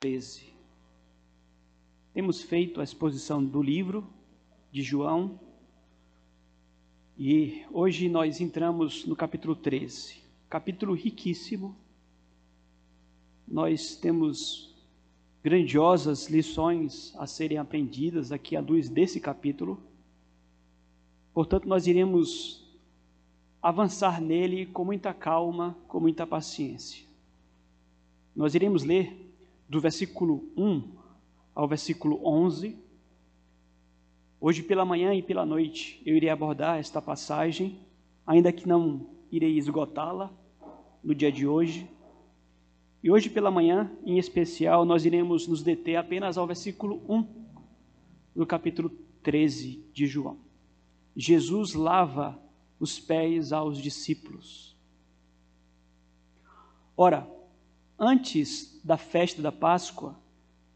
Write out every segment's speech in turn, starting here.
13. Temos feito a exposição do livro de João e hoje nós entramos no capítulo 13, capítulo riquíssimo. Nós temos grandiosas lições a serem aprendidas aqui à luz desse capítulo. Portanto, nós iremos avançar nele com muita calma, com muita paciência. Nós iremos ler do versículo 1 ao versículo 11. Hoje pela manhã e pela noite eu irei abordar esta passagem, ainda que não irei esgotá-la no dia de hoje. E hoje pela manhã, em especial, nós iremos nos deter apenas ao versículo 1 do capítulo 13 de João. Jesus lava os pés aos discípulos. Ora, Antes da festa da Páscoa,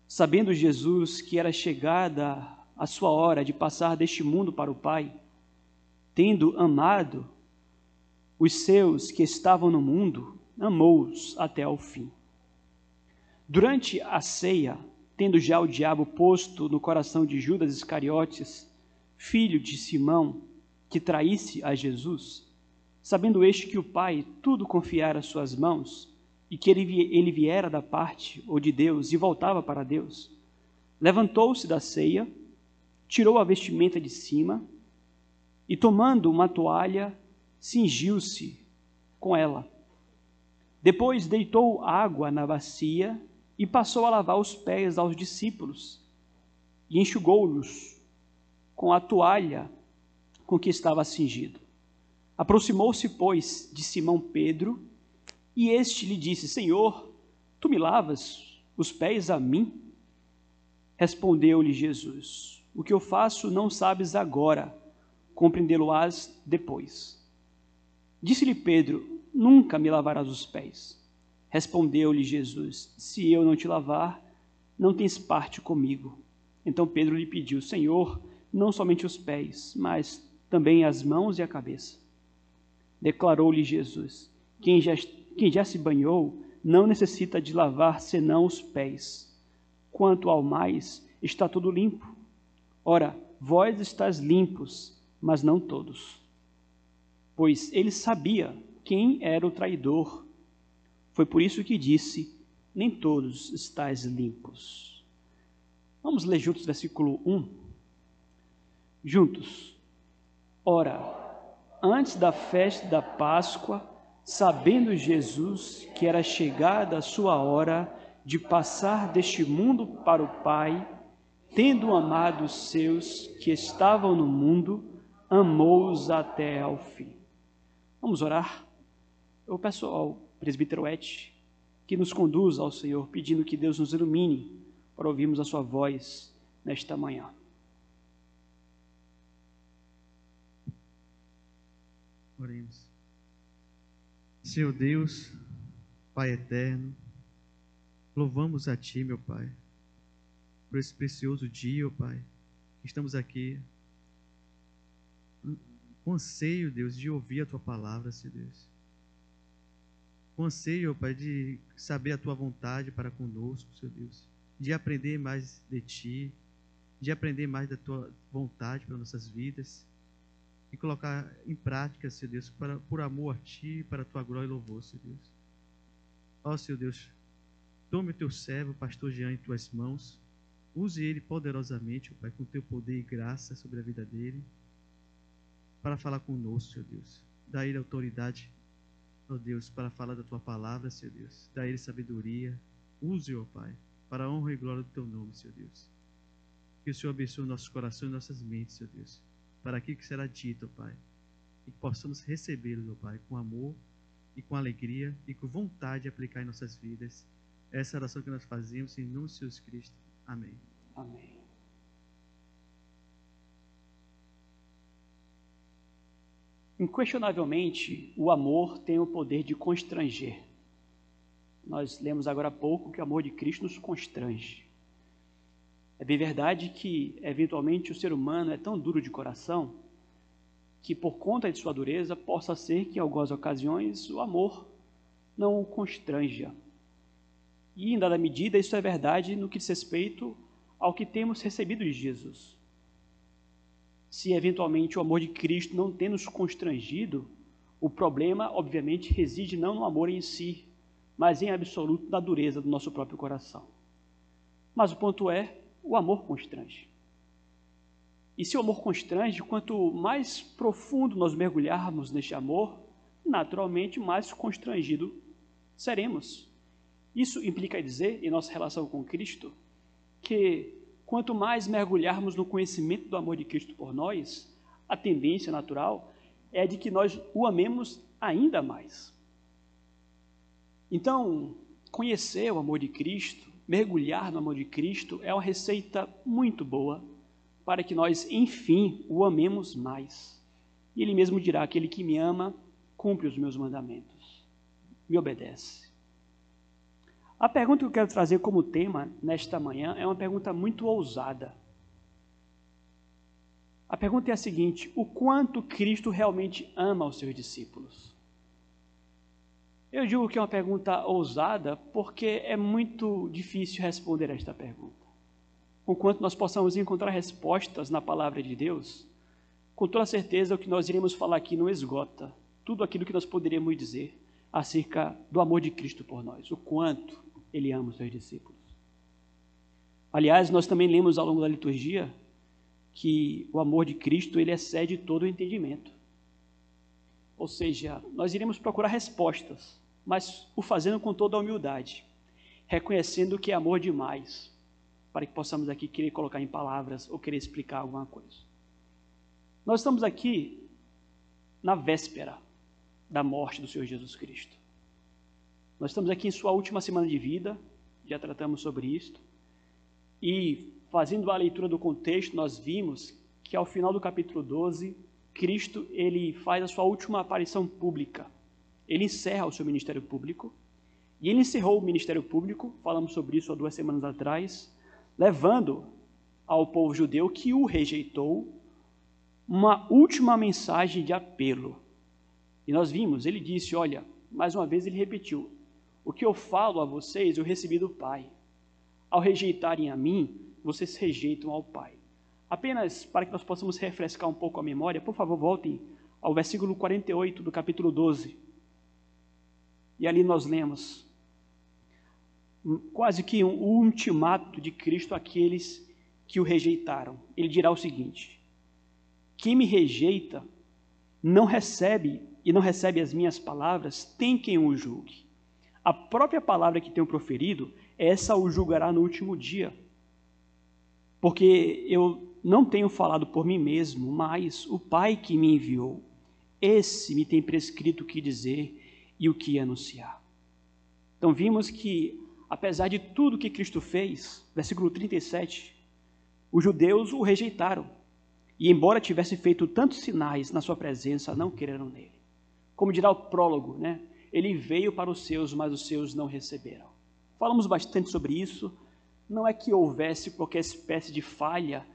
sabendo Jesus que era chegada a sua hora de passar deste mundo para o Pai, tendo amado os seus que estavam no mundo, amou-os até ao fim. Durante a ceia, tendo já o diabo posto no coração de Judas Iscariotes, filho de Simão, que traísse a Jesus, sabendo este que o Pai tudo confiara às suas mãos, e que ele, ele viera da parte ou de Deus e voltava para Deus, levantou-se da ceia, tirou a vestimenta de cima e, tomando uma toalha, cingiu-se com ela. Depois deitou água na bacia e passou a lavar os pés aos discípulos e enxugou-los com a toalha com que estava cingido. Aproximou-se, pois, de Simão Pedro e este lhe disse: Senhor, tu me lavas os pés a mim? Respondeu-lhe Jesus: O que eu faço não sabes agora, compreendê-lo-ás depois. Disse-lhe Pedro: Nunca me lavarás os pés. Respondeu-lhe Jesus: Se eu não te lavar, não tens parte comigo. Então Pedro lhe pediu: Senhor, não somente os pés, mas também as mãos e a cabeça. Declarou-lhe Jesus: Quem já quem já se banhou não necessita de lavar senão os pés. Quanto ao mais, está tudo limpo. Ora, vós estáis limpos, mas não todos. Pois ele sabia quem era o traidor. Foi por isso que disse: Nem todos estáis limpos. Vamos ler juntos versículo 1. Juntos. Ora, antes da festa da Páscoa, sabendo Jesus que era chegada a sua hora de passar deste mundo para o Pai, tendo amado os seus que estavam no mundo, amou-os até ao fim. Vamos orar? Eu peço ao presbítero Et que nos conduza ao Senhor, pedindo que Deus nos ilumine para ouvirmos a sua voz nesta manhã. Oremos. Senhor Deus, Pai eterno, louvamos a Ti, meu Pai, por esse precioso dia, ó Pai, que estamos aqui com anseio, Deus, de ouvir a Tua palavra, Senhor Deus. Com anseio, Pai, de saber a Tua vontade para conosco, Senhor Deus. De aprender mais de Ti, de aprender mais da Tua vontade para nossas vidas e colocar em prática, Senhor Deus, para, por amor a Ti, para a Tua glória e louvor, Senhor Deus. Ó Senhor Deus, tome o Teu servo, pastor Jean, em Tuas mãos, use ele poderosamente, ó Pai, com Teu poder e graça sobre a vida dele, para falar conosco, Senhor Deus. Dá ele autoridade, ó Deus, para falar da Tua palavra, Senhor Deus. Dá ele sabedoria, use, ó Pai, para a honra e glória do Teu nome, Senhor Deus. Que o Senhor abençoe nossos corações e nossas mentes, Senhor Deus para aquilo que será dito, Pai. E que possamos recebê-lo, meu Pai, com amor e com alegria e com vontade de aplicar em nossas vidas. Essa oração que nós fazemos em nome de Jesus Cristo. Amém. Amém. Inquestionavelmente, o amor tem o poder de constranger. Nós lemos agora há pouco que o amor de Cristo nos constrange. É bem verdade que, eventualmente, o ser humano é tão duro de coração que, por conta de sua dureza, possa ser que, em algumas ocasiões, o amor não o constranja. E, em dada medida, isso é verdade no que diz respeito ao que temos recebido de Jesus. Se eventualmente o amor de Cristo não tem nos constrangido, o problema, obviamente, reside não no amor em si, mas em absoluto na dureza do nosso próprio coração. Mas o ponto é, o amor constrange. E se o amor constrange, quanto mais profundo nós mergulharmos neste amor, naturalmente mais constrangido seremos. Isso implica dizer, em nossa relação com Cristo, que quanto mais mergulharmos no conhecimento do amor de Cristo por nós, a tendência natural é de que nós o amemos ainda mais. Então, conhecer o amor de Cristo, mergulhar no amor de Cristo, é uma receita muito boa para que nós, enfim, o amemos mais. E ele mesmo dirá: aquele que me ama, cumpre os meus mandamentos, me obedece. A pergunta que eu quero trazer como tema nesta manhã é uma pergunta muito ousada. A pergunta é a seguinte: o quanto Cristo realmente ama os seus discípulos? Eu digo que é uma pergunta ousada porque é muito difícil responder esta pergunta conquanto nós possamos encontrar respostas na palavra de Deus, com toda certeza o que nós iremos falar aqui não esgota tudo aquilo que nós poderíamos dizer acerca do amor de Cristo por nós, o quanto ele ama os seus discípulos. Aliás, nós também lemos ao longo da liturgia que o amor de Cristo ele excede todo o entendimento. Ou seja, nós iremos procurar respostas, mas o fazendo com toda a humildade, reconhecendo que é amor demais, para que possamos aqui querer colocar em palavras ou querer explicar alguma coisa. Nós estamos aqui na véspera da morte do Senhor Jesus Cristo. Nós estamos aqui em sua última semana de vida, já tratamos sobre isto, e fazendo a leitura do contexto, nós vimos que ao final do capítulo 12, Cristo ele faz a sua última aparição pública. Ele encerra o seu ministério público, e ele encerrou o ministério público, falamos sobre isso há duas semanas atrás, levando ao povo judeu que o rejeitou uma última mensagem de apelo. E nós vimos, ele disse: Olha, mais uma vez ele repetiu: O que eu falo a vocês eu recebi do Pai. Ao rejeitarem a mim, vocês rejeitam ao Pai. Apenas para que nós possamos refrescar um pouco a memória, por favor, voltem ao versículo 48 do capítulo 12. E ali nós lemos: quase que um ultimato de Cristo àqueles que o rejeitaram. Ele dirá o seguinte: Quem me rejeita não recebe e não recebe as minhas palavras, tem quem o julgue. A própria palavra que tenho proferido, essa o julgará no último dia. Porque eu não tenho falado por mim mesmo, mas o Pai que me enviou, esse me tem prescrito o que dizer e o que anunciar. Então vimos que apesar de tudo que Cristo fez, versículo 37, os judeus o rejeitaram. E embora tivesse feito tantos sinais na sua presença, não quereram nele. Como dirá o prólogo, né? Ele veio para os seus, mas os seus não receberam. Falamos bastante sobre isso. Não é que houvesse qualquer espécie de falha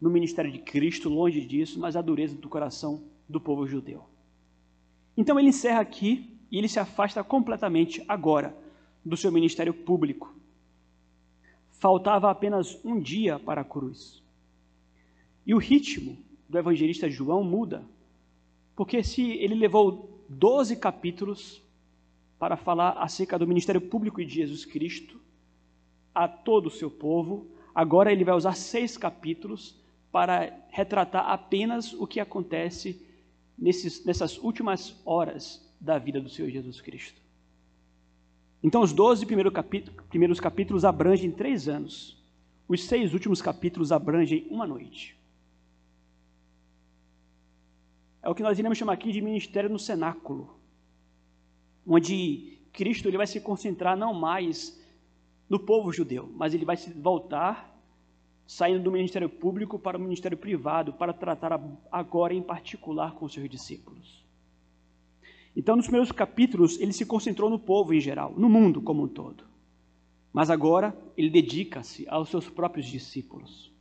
no ministério de Cristo, longe disso, mas a dureza do coração do povo judeu. Então ele encerra aqui e ele se afasta completamente agora do seu ministério público. Faltava apenas um dia para a cruz. E o ritmo do evangelista João muda, porque se ele levou 12 capítulos para falar acerca do ministério público de Jesus Cristo a todo o seu povo, agora ele vai usar seis capítulos para retratar apenas o que acontece nesses, nessas últimas horas da vida do Senhor Jesus Cristo. Então, os 12 primeiros capítulos abrangem três anos. Os seis últimos capítulos abrangem uma noite. É o que nós iremos chamar aqui de ministério no cenáculo, onde Cristo ele vai se concentrar não mais no povo judeu, mas ele vai se voltar, saindo do ministério público para o ministério privado, para tratar agora em particular com seus discípulos. Então, nos primeiros capítulos, ele se concentrou no povo em geral, no mundo como um todo. Mas agora, ele dedica-se aos seus próprios discípulos.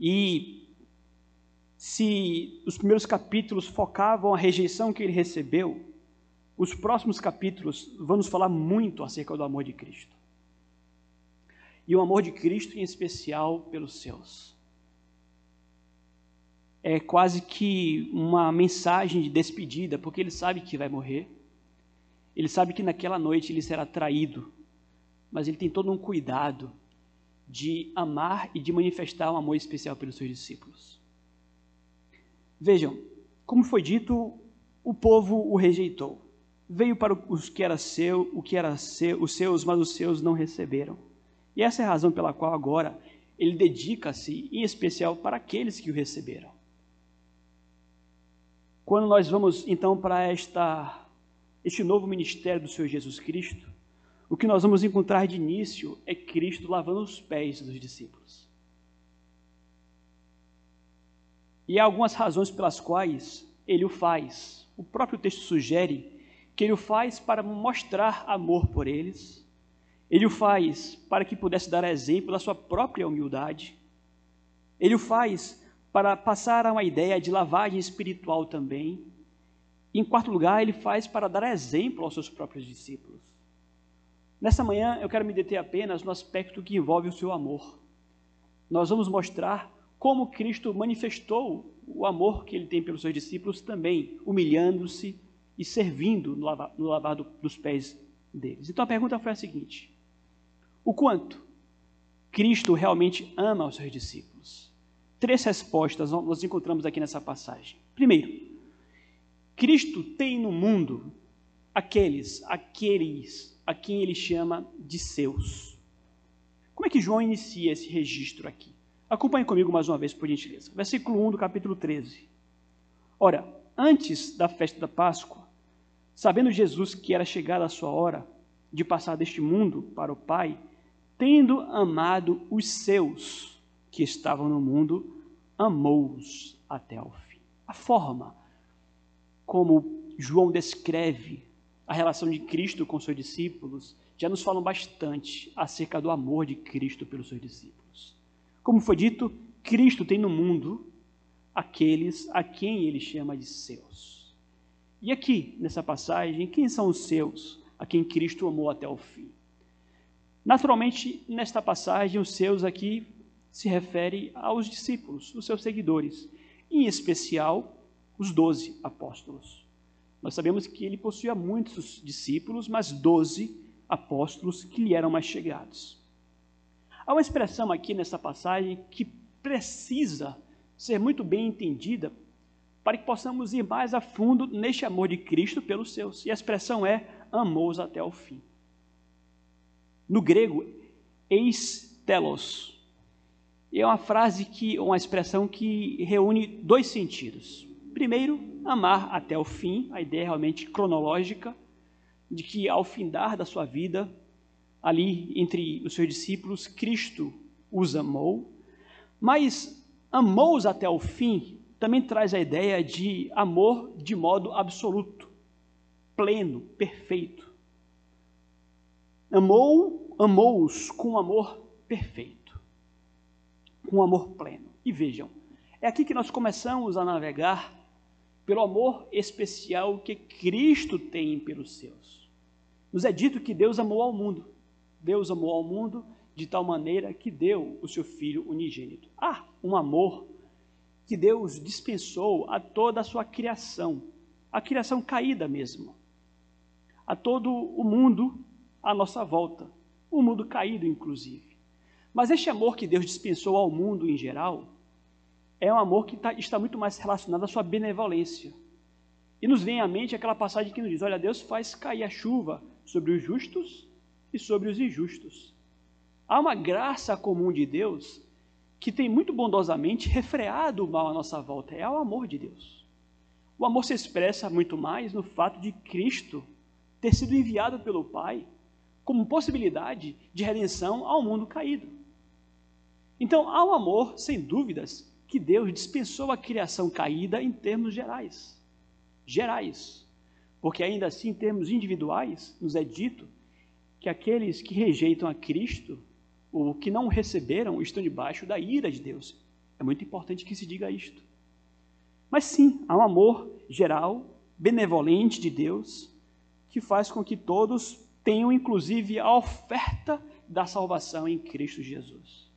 E se os primeiros capítulos focavam a rejeição que ele recebeu, os próximos capítulos vão nos falar muito acerca do amor de Cristo. E o amor de Cristo, em especial, pelos seus. É quase que uma mensagem de despedida, porque ele sabe que vai morrer. Ele sabe que naquela noite ele será traído, mas ele tem todo um cuidado de amar e de manifestar um amor especial pelos seus discípulos. Vejam, como foi dito, o povo o rejeitou. Veio para os que era seu, o que era seu, os seus, mas os seus não receberam. E essa é a razão pela qual agora ele dedica-se, em especial, para aqueles que o receberam. Quando nós vamos então para esta, este novo ministério do Senhor Jesus Cristo, o que nós vamos encontrar de início é Cristo lavando os pés dos discípulos. E há algumas razões pelas quais ele o faz. O próprio texto sugere que ele o faz para mostrar amor por eles, ele o faz para que pudesse dar exemplo da sua própria humildade, ele o faz para passar a uma ideia de lavagem espiritual também. Em quarto lugar, ele faz para dar exemplo aos seus próprios discípulos. Nessa manhã, eu quero me deter apenas no aspecto que envolve o seu amor. Nós vamos mostrar como Cristo manifestou o amor que ele tem pelos seus discípulos também, humilhando-se e servindo no lavar, no lavar dos pés deles. Então a pergunta foi a seguinte: o quanto Cristo realmente ama os seus discípulos? Três respostas nós encontramos aqui nessa passagem. Primeiro, Cristo tem no mundo aqueles, aqueles a quem ele chama de seus. Como é que João inicia esse registro aqui? Acompanhe comigo mais uma vez, por gentileza. Versículo 1 do capítulo 13. Ora, antes da festa da Páscoa, Sabendo Jesus que era chegada a sua hora de passar deste mundo para o Pai, tendo amado os seus que estavam no mundo, amou-os até ao fim. A forma como João descreve a relação de Cristo com seus discípulos já nos falam bastante acerca do amor de Cristo pelos seus discípulos. Como foi dito, Cristo tem no mundo aqueles a quem ele chama de seus. E aqui, nessa passagem, quem são os seus, a quem Cristo amou até o fim? Naturalmente, nesta passagem, os seus aqui se refere aos discípulos, os seus seguidores, em especial os doze apóstolos. Nós sabemos que ele possuía muitos discípulos, mas doze apóstolos que lhe eram mais chegados. Há uma expressão aqui nessa passagem que precisa ser muito bem entendida para que possamos ir mais a fundo neste amor de Cristo pelos seus. E a expressão é amou-os até o fim. No grego, eis telos. E é uma frase que, uma expressão que reúne dois sentidos. Primeiro, amar até o fim, a ideia realmente cronológica, de que ao findar da sua vida, ali entre os seus discípulos, Cristo os amou, mas amou-os até o fim também traz a ideia de amor de modo absoluto, pleno, perfeito. Amou, amou-os com amor perfeito, com amor pleno. E vejam, é aqui que nós começamos a navegar pelo amor especial que Cristo tem pelos seus. Nos é dito que Deus amou ao mundo. Deus amou ao mundo de tal maneira que deu o seu Filho unigênito. Ah, um amor que Deus dispensou a toda a sua criação, a criação caída mesmo, a todo o mundo à nossa volta, o mundo caído inclusive. Mas este amor que Deus dispensou ao mundo em geral é um amor que tá, está muito mais relacionado à sua benevolência. E nos vem à mente aquela passagem que nos diz: Olha, Deus faz cair a chuva sobre os justos e sobre os injustos. Há uma graça comum de Deus que tem muito bondosamente refreado o mal à nossa volta, é o amor de Deus. O amor se expressa muito mais no fato de Cristo ter sido enviado pelo Pai como possibilidade de redenção ao mundo caído. Então, há um amor, sem dúvidas, que Deus dispensou a criação caída em termos gerais. Gerais. Porque ainda assim, em termos individuais, nos é dito que aqueles que rejeitam a Cristo o que não receberam estão debaixo da ira de Deus. É muito importante que se diga isto. Mas sim, há um amor geral, benevolente de Deus, que faz com que todos tenham, inclusive, a oferta da salvação em Cristo Jesus.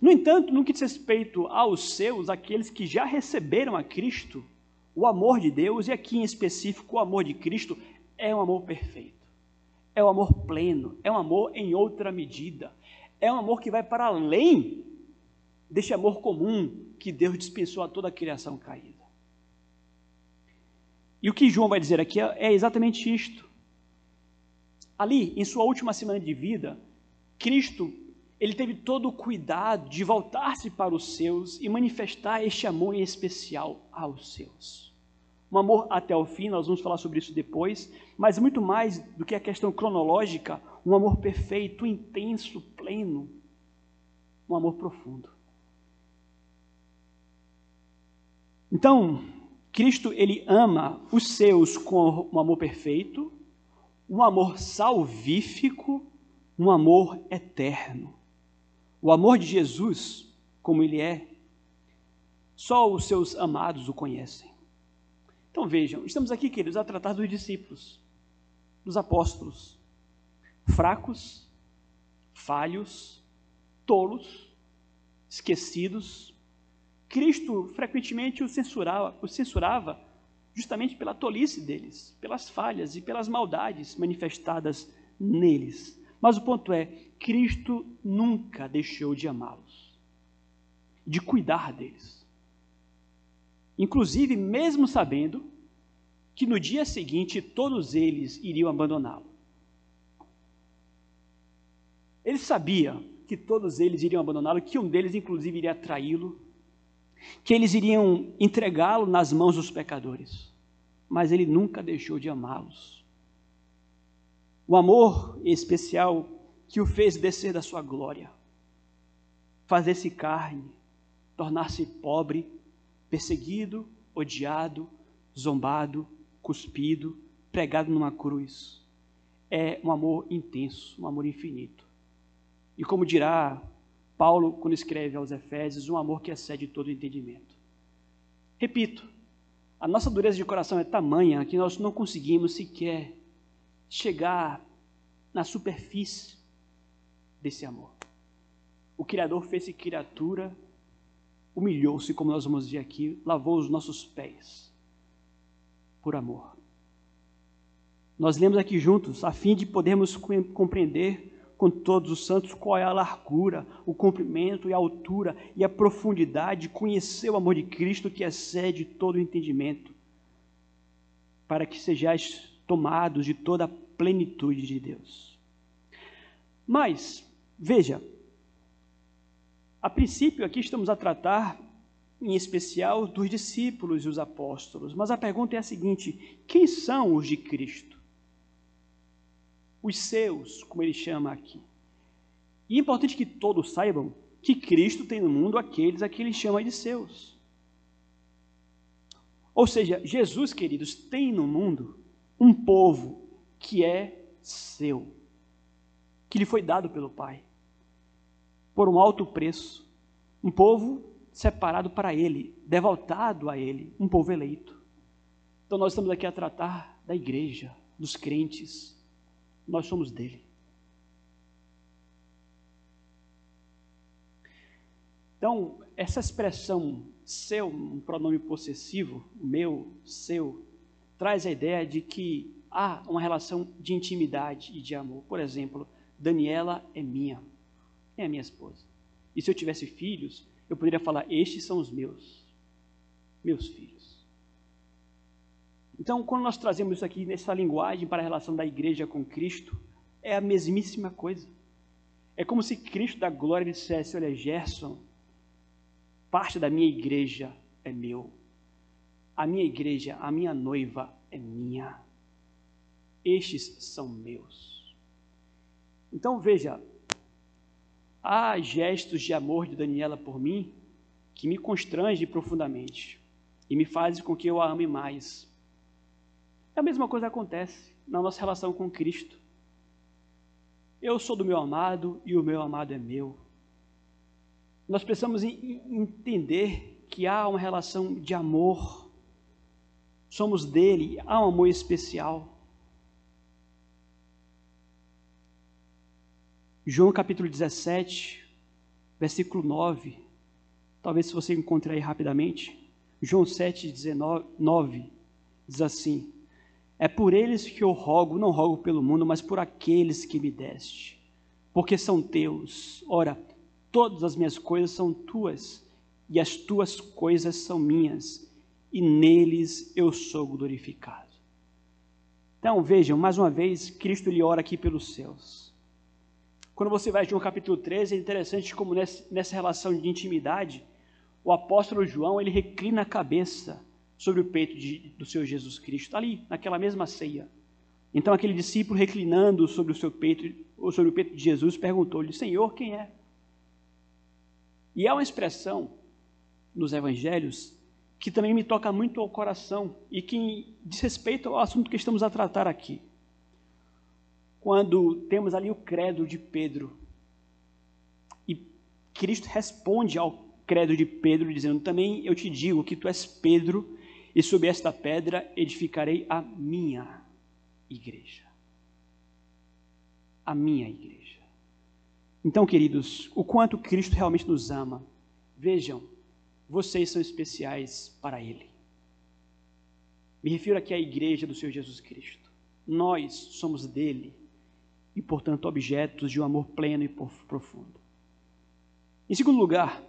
No entanto, no que diz respeito aos seus, aqueles que já receberam a Cristo, o amor de Deus, e aqui em específico o amor de Cristo, é um amor perfeito, é um amor pleno, é um amor em outra medida, é um amor que vai para além deste amor comum que Deus dispensou a toda a criação caída. E o que João vai dizer aqui é exatamente isto. Ali, em sua última semana de vida, Cristo ele teve todo o cuidado de voltar-se para os seus e manifestar este amor em especial aos seus. Um amor até o fim, nós vamos falar sobre isso depois, mas muito mais do que a questão cronológica, um amor perfeito, intenso, pleno, um amor profundo. Então, Cristo ele ama os seus com um amor perfeito, um amor salvífico, um amor eterno. O amor de Jesus, como ele é, só os seus amados o conhecem. Então vejam, estamos aqui, queridos, a tratar dos discípulos, dos apóstolos, fracos, falhos, tolos, esquecidos. Cristo frequentemente os censurava, os censurava justamente pela tolice deles, pelas falhas e pelas maldades manifestadas neles. Mas o ponto é, Cristo nunca deixou de amá-los, de cuidar deles. Inclusive, mesmo sabendo que no dia seguinte todos eles iriam abandoná-lo. Ele sabia que todos eles iriam abandoná-lo, que um deles, inclusive, iria traí-lo, que eles iriam entregá-lo nas mãos dos pecadores. Mas ele nunca deixou de amá-los. O amor especial que o fez descer da sua glória, fazer-se carne, tornar-se pobre, perseguido, odiado, zombado, cuspido, pregado numa cruz. É um amor intenso, um amor infinito. E como dirá Paulo quando escreve aos Efésios, um amor que excede todo entendimento. Repito, a nossa dureza de coração é tamanha que nós não conseguimos sequer chegar na superfície desse amor. O Criador fez-se criatura, humilhou-se, como nós vamos ver aqui, lavou os nossos pés por amor. Nós lemos aqui juntos, a fim de podermos compreender com todos os santos qual é a largura, o comprimento e a altura e a profundidade, conhecer o amor de Cristo que excede todo o entendimento, para que sejais tomados de toda a plenitude de Deus. Mas, veja, a princípio aqui estamos a tratar em especial dos discípulos e os apóstolos, mas a pergunta é a seguinte: quem são os de Cristo? Os seus, como ele chama aqui. E é importante que todos saibam que Cristo tem no mundo aqueles a que ele chama de seus. Ou seja, Jesus, queridos, tem no mundo um povo que é seu, que lhe foi dado pelo Pai, por um alto preço, um povo separado para Ele, devoltado a Ele, um povo eleito. Então nós estamos aqui a tratar da igreja, dos crentes, nós somos dele. Então, essa expressão seu, um pronome possessivo, meu, seu, traz a ideia de que há uma relação de intimidade e de amor. Por exemplo, Daniela é minha, é a minha esposa. E se eu tivesse filhos, eu poderia falar: estes são os meus, meus filhos. Então, quando nós trazemos isso aqui nessa linguagem para a relação da igreja com Cristo, é a mesmíssima coisa. É como se Cristo da glória dissesse: Olha, Gerson, parte da minha igreja é meu. A minha igreja, a minha noiva é minha estes são meus. Então veja, há gestos de amor de Daniela por mim que me constrangem profundamente e me fazem com que eu a ame mais. A mesma coisa acontece na nossa relação com Cristo. Eu sou do meu amado e o meu amado é meu. Nós precisamos entender que há uma relação de amor somos dele, há um amor especial. João capítulo 17, versículo 9. Talvez se você encontre aí rapidamente. João 7, 19, 9 diz assim: É por eles que eu rogo, não rogo pelo mundo, mas por aqueles que me deste, porque são teus. Ora, todas as minhas coisas são tuas, e as tuas coisas são minhas, e neles eu sou glorificado. Então vejam, mais uma vez, Cristo lhe ora aqui pelos céus. Quando você vai a João capítulo 13, é interessante como nessa relação de intimidade, o apóstolo João, ele reclina a cabeça sobre o peito de, do Senhor Jesus Cristo, ali, naquela mesma ceia. Então aquele discípulo reclinando sobre o seu peito, ou sobre o peito de Jesus, perguntou-lhe, Senhor, quem é? E há uma expressão nos evangelhos que também me toca muito ao coração e que diz respeito ao assunto que estamos a tratar aqui. Quando temos ali o credo de Pedro e Cristo responde ao credo de Pedro, dizendo: Também eu te digo que tu és Pedro, e sobre esta pedra edificarei a minha igreja. A minha igreja. Então, queridos, o quanto Cristo realmente nos ama. Vejam, vocês são especiais para Ele. Me refiro aqui à igreja do Senhor Jesus Cristo. Nós somos dele e, portanto, objetos de um amor pleno e profundo. Em segundo lugar,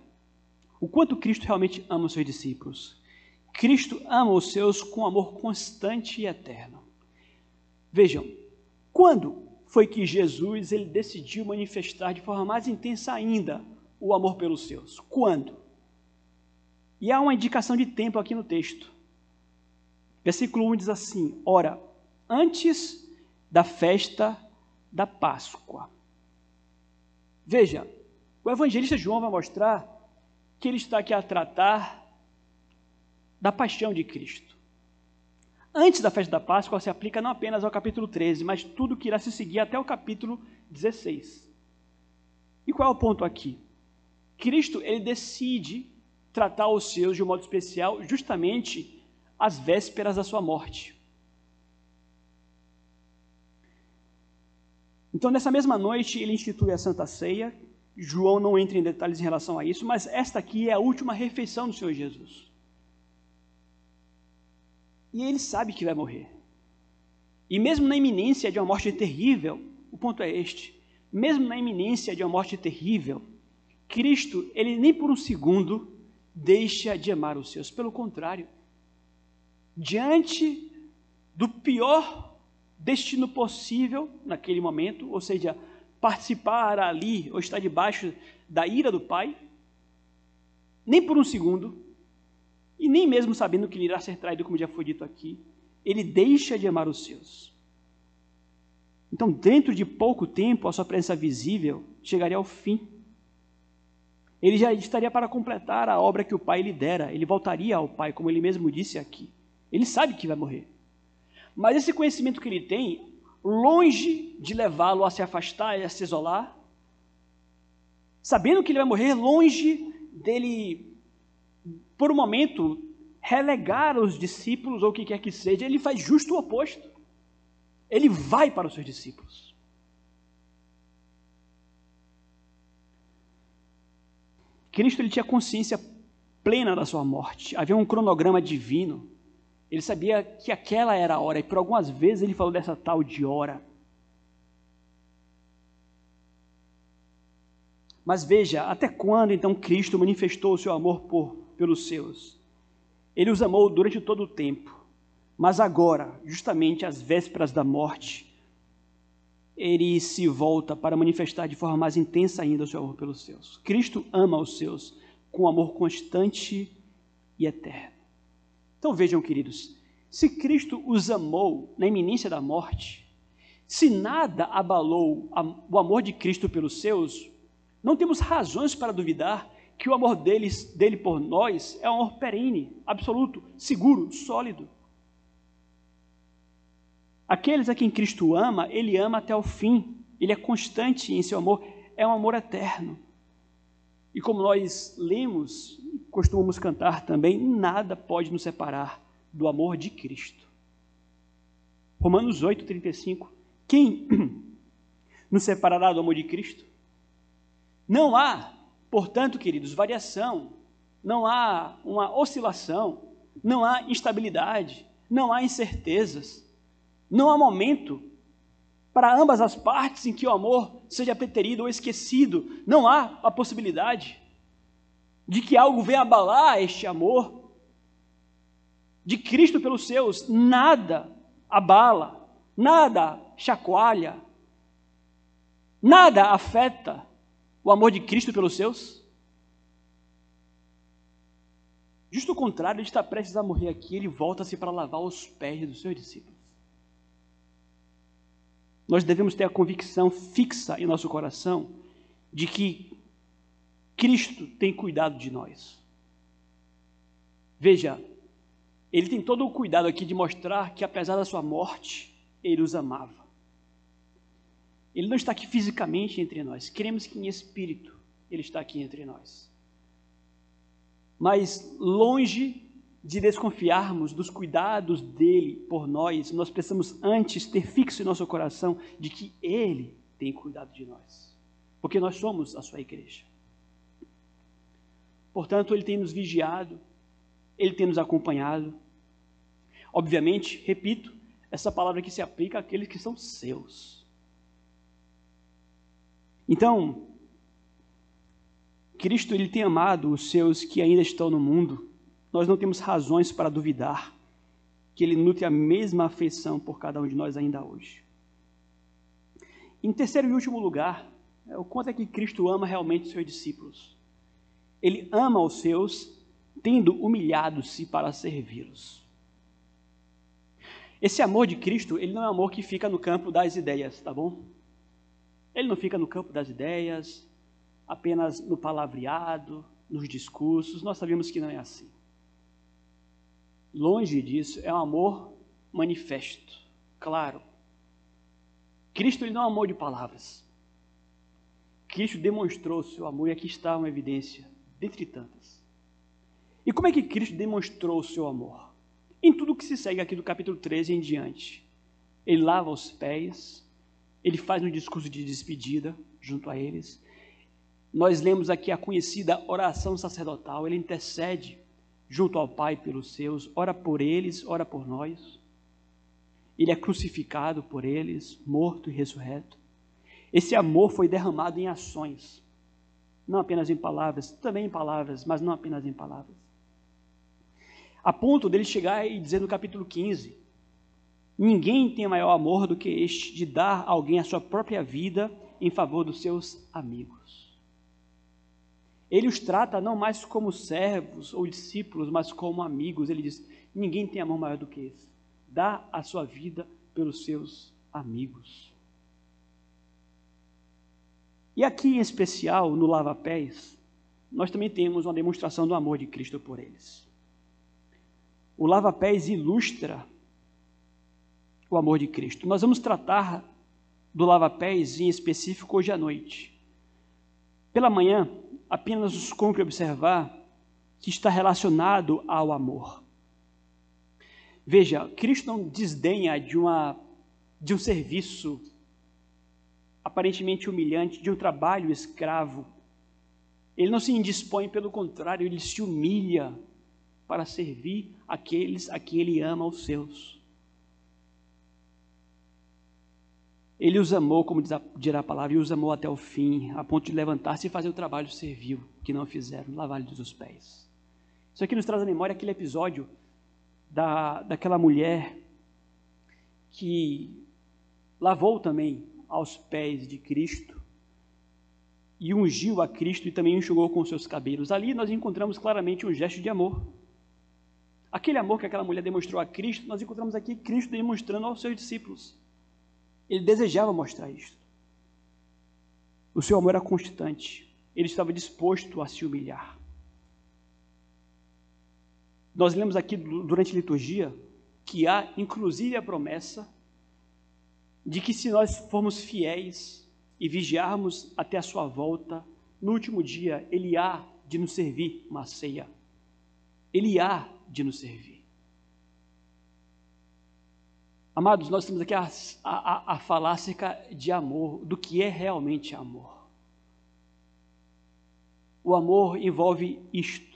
o quanto Cristo realmente ama os seus discípulos. Cristo ama os seus com amor constante e eterno. Vejam, quando foi que Jesus ele decidiu manifestar de forma mais intensa ainda o amor pelos seus? Quando? E há uma indicação de tempo aqui no texto. Versículo 1 diz assim: Ora, antes da festa da Páscoa. Veja, o evangelista João vai mostrar que ele está aqui a tratar da paixão de Cristo. Antes da festa da Páscoa se aplica não apenas ao capítulo 13, mas tudo que irá se seguir até o capítulo 16. E qual é o ponto aqui? Cristo ele decide tratar os seus de um modo especial justamente às vésperas da sua morte. Então, nessa mesma noite, ele institui a Santa Ceia. João não entra em detalhes em relação a isso, mas esta aqui é a última refeição do Senhor Jesus. E ele sabe que vai morrer. E mesmo na iminência de uma morte terrível, o ponto é este: mesmo na iminência de uma morte terrível, Cristo, ele nem por um segundo deixa de amar os seus. Pelo contrário, diante do pior destino possível naquele momento, ou seja, participar ali ou estar debaixo da ira do Pai, nem por um segundo, e nem mesmo sabendo que ele irá ser traído, como já foi dito aqui, ele deixa de amar os seus. Então, dentro de pouco tempo, a sua presença visível chegaria ao fim ele já estaria para completar a obra que o pai lhe dera, ele voltaria ao pai, como ele mesmo disse aqui. Ele sabe que vai morrer. Mas esse conhecimento que ele tem, longe de levá-lo a se afastar e a se isolar, sabendo que ele vai morrer, longe dele, por um momento, relegar os discípulos ou o que quer que seja, ele faz justo o oposto. Ele vai para os seus discípulos. Cristo ele tinha consciência plena da sua morte. Havia um cronograma divino. Ele sabia que aquela era a hora, e por algumas vezes ele falou dessa tal de hora. Mas veja, até quando então Cristo manifestou o seu amor por, pelos seus? Ele os amou durante todo o tempo, mas agora, justamente às vésperas da morte, ele se volta para manifestar de forma mais intensa ainda o seu amor pelos seus. Cristo ama os seus com amor constante e eterno. Então vejam, queridos, se Cristo os amou na iminência da morte, se nada abalou o amor de Cristo pelos seus, não temos razões para duvidar que o amor deles, dele por nós é um amor perene, absoluto, seguro, sólido. Aqueles a quem Cristo ama, Ele ama até o fim. Ele é constante em seu amor, é um amor eterno. E como nós lemos, costumamos cantar também, nada pode nos separar do amor de Cristo. Romanos 8,35. Quem nos separará do amor de Cristo? Não há, portanto, queridos, variação, não há uma oscilação, não há instabilidade, não há incertezas, não há momento para ambas as partes em que o amor seja preterido ou esquecido, não há a possibilidade de que algo venha abalar este amor de Cristo pelos seus, nada abala, nada chacoalha, nada afeta o amor de Cristo pelos seus. Justo o contrário, ele está prestes a morrer aqui, ele volta-se para lavar os pés dos seus discípulos. Nós devemos ter a convicção fixa em nosso coração de que Cristo tem cuidado de nós. Veja, ele tem todo o cuidado aqui de mostrar que, apesar da sua morte, ele os amava. Ele não está aqui fisicamente entre nós, queremos que em espírito ele está aqui entre nós. Mas longe de desconfiarmos dos cuidados dele por nós, nós precisamos antes ter fixo em nosso coração de que ele tem cuidado de nós, porque nós somos a sua igreja. Portanto, Ele tem nos vigiado, Ele tem nos acompanhado. Obviamente, repito, essa palavra aqui se aplica àqueles que são seus. Então, Cristo ele tem amado os seus que ainda estão no mundo. Nós não temos razões para duvidar que ele nutre a mesma afeição por cada um de nós ainda hoje. Em terceiro e último lugar, é o quanto é que Cristo ama realmente os seus discípulos. Ele ama os seus, tendo humilhado-se para servi-los. Esse amor de Cristo, ele não é um amor que fica no campo das ideias, tá bom? Ele não fica no campo das ideias, apenas no palavreado, nos discursos. Nós sabemos que não é assim. Longe disso, é um amor manifesto, claro. Cristo ele não é um amor de palavras. Cristo demonstrou seu amor e aqui está uma evidência dentre tantas. E como é que Cristo demonstrou o seu amor? Em tudo que se segue aqui do capítulo 13 em diante. Ele lava os pés, ele faz um discurso de despedida junto a eles. Nós lemos aqui a conhecida oração sacerdotal, ele intercede junto ao Pai pelos seus, ora por eles, ora por nós. Ele é crucificado por eles, morto e ressurreto. Esse amor foi derramado em ações não apenas em palavras, também em palavras, mas não apenas em palavras. A ponto dele chegar e dizer no capítulo 15: Ninguém tem maior amor do que este de dar a alguém a sua própria vida em favor dos seus amigos. Ele os trata não mais como servos ou discípulos, mas como amigos. Ele diz: Ninguém tem amor maior do que esse. Dá a sua vida pelos seus amigos. E aqui em especial, no lava-pés, nós também temos uma demonstração do amor de Cristo por eles. O lava-pés ilustra o amor de Cristo. Nós vamos tratar do lava-pés em específico hoje à noite. Pela manhã, apenas nos cumpre observar que está relacionado ao amor. Veja, Cristo não desdenha de, uma, de um serviço aparentemente humilhante, de um trabalho escravo. Ele não se indispõe, pelo contrário, ele se humilha para servir aqueles a quem ele ama os seus. Ele os amou, como dirá a palavra, e os amou até o fim, a ponto de levantar-se e fazer o trabalho servil, que não fizeram, lavar-lhes os pés. Isso aqui nos traz à memória aquele episódio da, daquela mulher que lavou também aos pés de Cristo e ungiu a Cristo e também enxugou com seus cabelos. Ali nós encontramos claramente um gesto de amor. Aquele amor que aquela mulher demonstrou a Cristo, nós encontramos aqui Cristo demonstrando aos seus discípulos. Ele desejava mostrar isto. O seu amor era constante. Ele estava disposto a se humilhar. Nós lemos aqui durante a liturgia que há inclusive a promessa de que se nós formos fiéis e vigiarmos até a sua volta, no último dia ele há de nos servir uma ceia. Ele há de nos servir. Amados, nós estamos aqui a, a, a falar acerca de amor, do que é realmente amor. O amor envolve isto.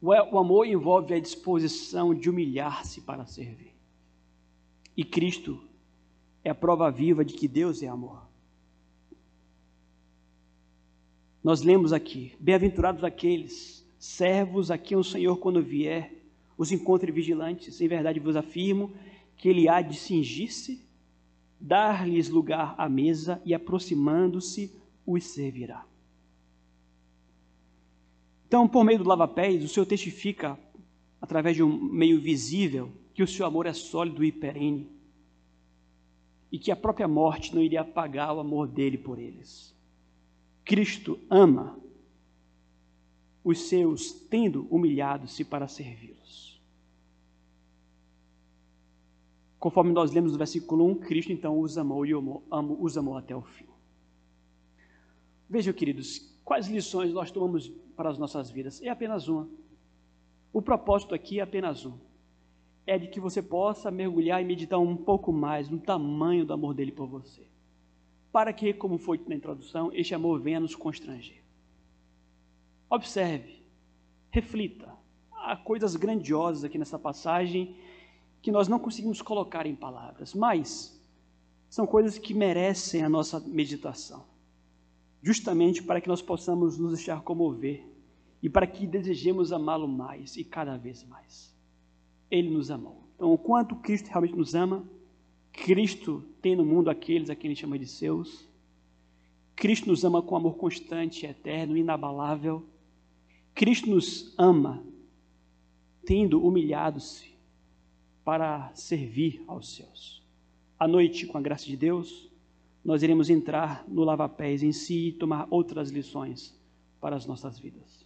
O amor envolve a disposição de humilhar-se para servir. E Cristo é a prova viva de que Deus é amor. Nós lemos aqui: Bem-aventurados aqueles servos a quem o Senhor, quando vier, os encontre vigilantes. Em verdade vos afirmo que ele há de cingir-se, dar-lhes lugar à mesa e, aproximando-se, os servirá. Então, por meio do lava-pés, o Senhor testifica, através de um meio visível, que o seu amor é sólido e perene e que a própria morte não iria apagar o amor dele por eles. Cristo ama os seus, tendo humilhado-se para servi-los. Conforme nós lemos no versículo 1, Cristo então os amou e os amou até o fim. Vejam, queridos, quais lições nós tomamos para as nossas vidas? É apenas uma. O propósito aqui é apenas um. É de que você possa mergulhar e meditar um pouco mais no tamanho do amor dele por você. Para que, como foi na introdução, este amor venha nos constranger. Observe, reflita. Há coisas grandiosas aqui nessa passagem que nós não conseguimos colocar em palavras, mas são coisas que merecem a nossa meditação, justamente para que nós possamos nos deixar comover e para que desejemos amá-lo mais e cada vez mais. Ele nos amou. Então, o quanto Cristo realmente nos ama, Cristo tem no mundo aqueles a quem ele chama de seus. Cristo nos ama com amor constante, eterno, inabalável. Cristo nos ama tendo humilhado-se para servir aos céus. À noite, com a graça de Deus, nós iremos entrar no lava-pés em si e tomar outras lições para as nossas vidas.